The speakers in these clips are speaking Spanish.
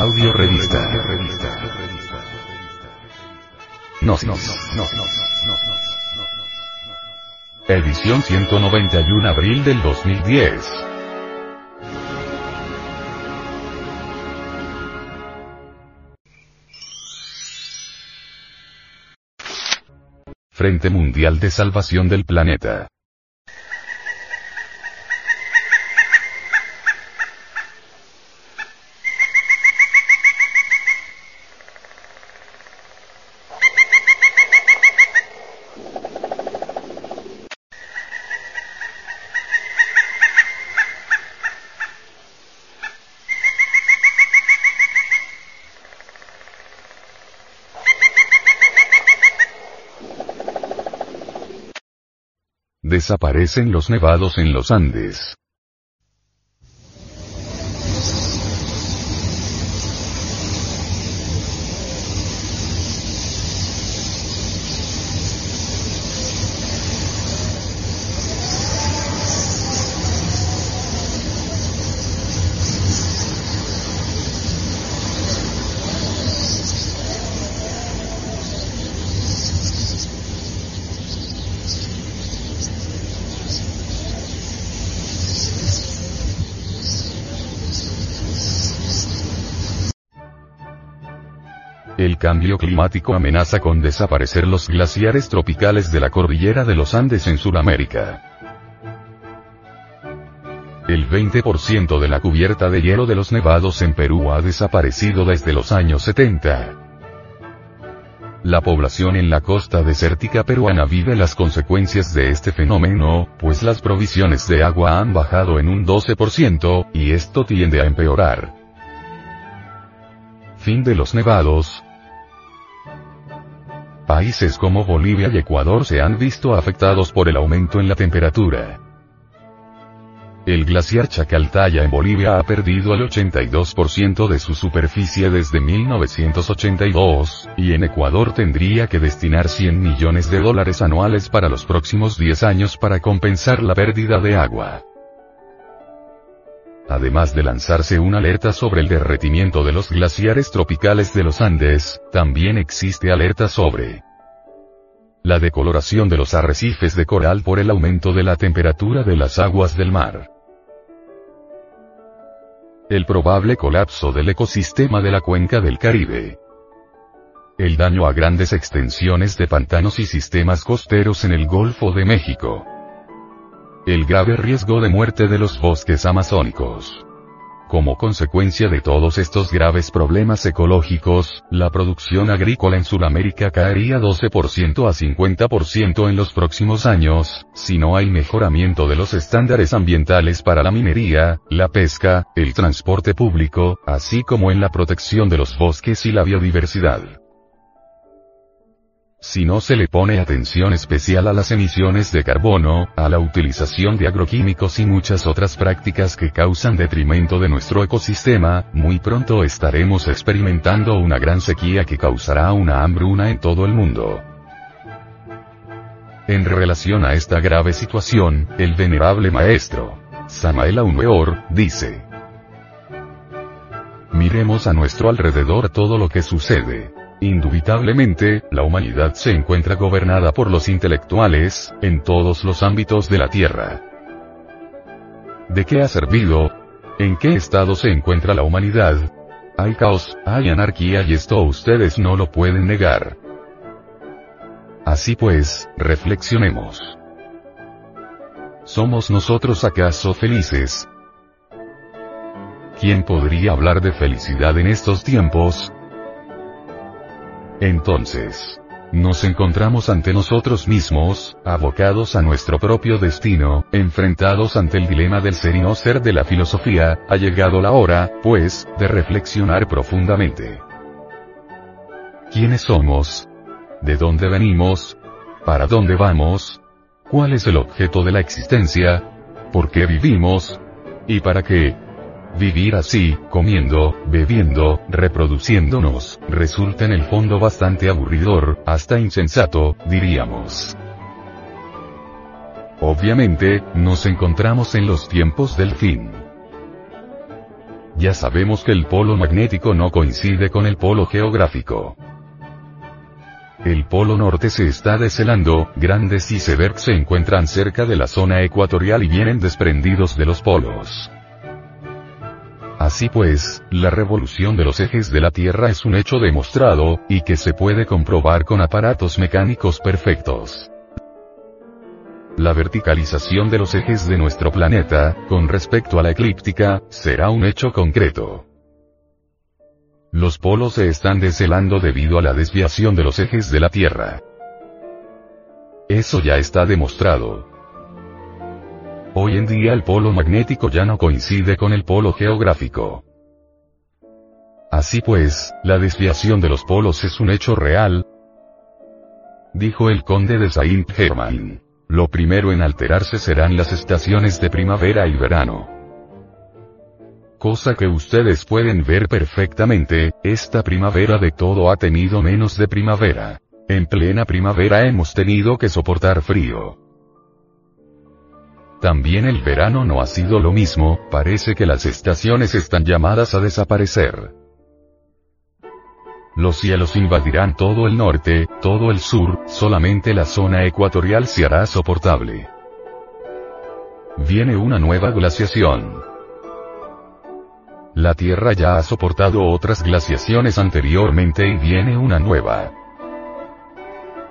Audio revista. Gnosis. Edición 191 abril del 2010. Frente Mundial de Salvación del Planeta. Desaparecen los nevados en los Andes. El cambio climático amenaza con desaparecer los glaciares tropicales de la cordillera de los Andes en Sudamérica. El 20% de la cubierta de hielo de los nevados en Perú ha desaparecido desde los años 70. La población en la costa desértica peruana vive las consecuencias de este fenómeno, pues las provisiones de agua han bajado en un 12%, y esto tiende a empeorar. Fin de los nevados, Países como Bolivia y Ecuador se han visto afectados por el aumento en la temperatura. El glaciar Chacaltaya en Bolivia ha perdido el 82% de su superficie desde 1982, y en Ecuador tendría que destinar 100 millones de dólares anuales para los próximos 10 años para compensar la pérdida de agua. Además de lanzarse una alerta sobre el derretimiento de los glaciares tropicales de los Andes, también existe alerta sobre la decoloración de los arrecifes de coral por el aumento de la temperatura de las aguas del mar. El probable colapso del ecosistema de la cuenca del Caribe. El daño a grandes extensiones de pantanos y sistemas costeros en el Golfo de México el grave riesgo de muerte de los bosques amazónicos. Como consecuencia de todos estos graves problemas ecológicos, la producción agrícola en Sudamérica caería 12% a 50% en los próximos años, si no hay mejoramiento de los estándares ambientales para la minería, la pesca, el transporte público, así como en la protección de los bosques y la biodiversidad. Si no se le pone atención especial a las emisiones de carbono, a la utilización de agroquímicos y muchas otras prácticas que causan detrimento de nuestro ecosistema, muy pronto estaremos experimentando una gran sequía que causará una hambruna en todo el mundo. En relación a esta grave situación, el venerable maestro, Samael Aumeor, dice, Miremos a nuestro alrededor todo lo que sucede. Indubitablemente, la humanidad se encuentra gobernada por los intelectuales, en todos los ámbitos de la Tierra. ¿De qué ha servido? ¿En qué estado se encuentra la humanidad? Hay caos, hay anarquía y esto ustedes no lo pueden negar. Así pues, reflexionemos. ¿Somos nosotros acaso felices? ¿Quién podría hablar de felicidad en estos tiempos? Entonces, nos encontramos ante nosotros mismos, abocados a nuestro propio destino, enfrentados ante el dilema del ser y no ser de la filosofía, ha llegado la hora, pues, de reflexionar profundamente. ¿Quiénes somos? ¿De dónde venimos? ¿Para dónde vamos? ¿Cuál es el objeto de la existencia? ¿Por qué vivimos? ¿Y para qué? Vivir así, comiendo, bebiendo, reproduciéndonos, resulta en el fondo bastante aburridor, hasta insensato, diríamos. Obviamente, nos encontramos en los tiempos del fin. ya sabemos que el polo magnético no coincide con el polo geográfico. El polo norte se está deshelando, grandes icebergs se encuentran cerca de la zona ecuatorial y vienen desprendidos de los polos. Así pues, la revolución de los ejes de la Tierra es un hecho demostrado, y que se puede comprobar con aparatos mecánicos perfectos. La verticalización de los ejes de nuestro planeta, con respecto a la eclíptica, será un hecho concreto. Los polos se están deshelando debido a la desviación de los ejes de la Tierra. Eso ya está demostrado. Hoy en día el polo magnético ya no coincide con el polo geográfico. Así pues, la desviación de los polos es un hecho real, dijo el conde de Saint-Germain. Lo primero en alterarse serán las estaciones de primavera y verano. Cosa que ustedes pueden ver perfectamente, esta primavera de todo ha tenido menos de primavera. En plena primavera hemos tenido que soportar frío. También el verano no ha sido lo mismo, parece que las estaciones están llamadas a desaparecer. Los cielos invadirán todo el norte, todo el sur, solamente la zona ecuatorial se hará soportable. Viene una nueva glaciación. La Tierra ya ha soportado otras glaciaciones anteriormente y viene una nueva.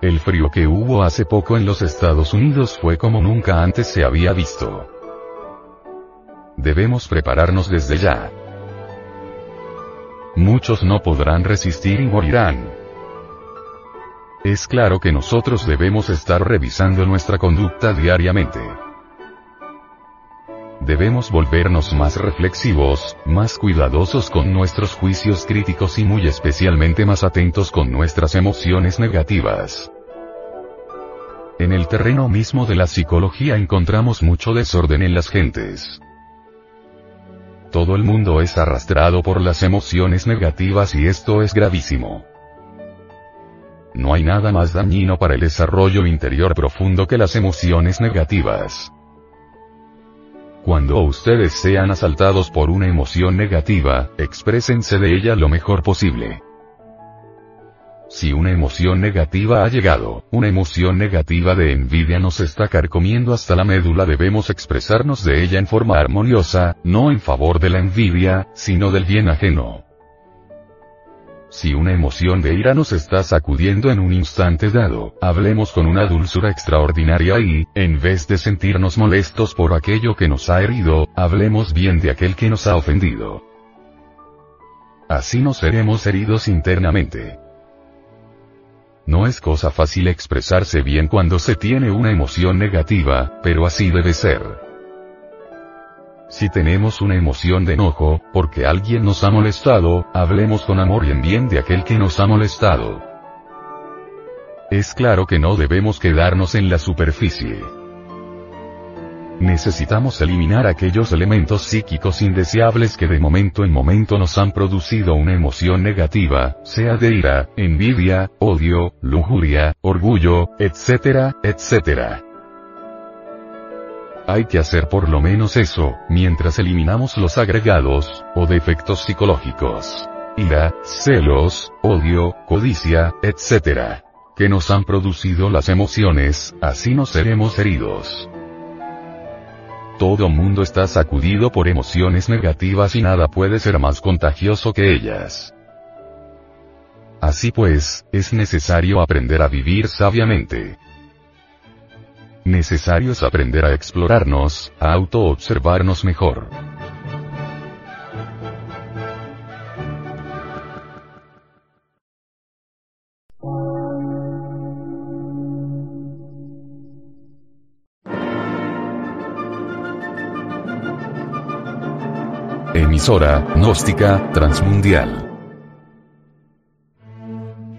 El frío que hubo hace poco en los Estados Unidos fue como nunca antes se había visto. Debemos prepararnos desde ya. Muchos no podrán resistir y morirán. Es claro que nosotros debemos estar revisando nuestra conducta diariamente. Debemos volvernos más reflexivos, más cuidadosos con nuestros juicios críticos y muy especialmente más atentos con nuestras emociones negativas. En el terreno mismo de la psicología encontramos mucho desorden en las gentes. Todo el mundo es arrastrado por las emociones negativas y esto es gravísimo. No hay nada más dañino para el desarrollo interior profundo que las emociones negativas. Cuando ustedes sean asaltados por una emoción negativa, exprésense de ella lo mejor posible. Si una emoción negativa ha llegado, una emoción negativa de envidia nos está carcomiendo hasta la médula debemos expresarnos de ella en forma armoniosa, no en favor de la envidia, sino del bien ajeno. Si una emoción de ira nos está sacudiendo en un instante dado, hablemos con una dulzura extraordinaria y, en vez de sentirnos molestos por aquello que nos ha herido, hablemos bien de aquel que nos ha ofendido. Así no seremos heridos internamente. No es cosa fácil expresarse bien cuando se tiene una emoción negativa, pero así debe ser. Si tenemos una emoción de enojo, porque alguien nos ha molestado, hablemos con amor y en bien de aquel que nos ha molestado. Es claro que no debemos quedarnos en la superficie. Necesitamos eliminar aquellos elementos psíquicos indeseables que de momento en momento nos han producido una emoción negativa, sea de ira, envidia, odio, lujuria, orgullo, etcétera, etcétera. Hay que hacer por lo menos eso, mientras eliminamos los agregados, o defectos psicológicos. Ira, celos, odio, codicia, etcétera. Que nos han producido las emociones, así no seremos heridos. Todo mundo está sacudido por emociones negativas y nada puede ser más contagioso que ellas. Así pues, es necesario aprender a vivir sabiamente. Necesario es aprender a explorarnos, a auto-observarnos mejor. Emisora, gnóstica, transmundial.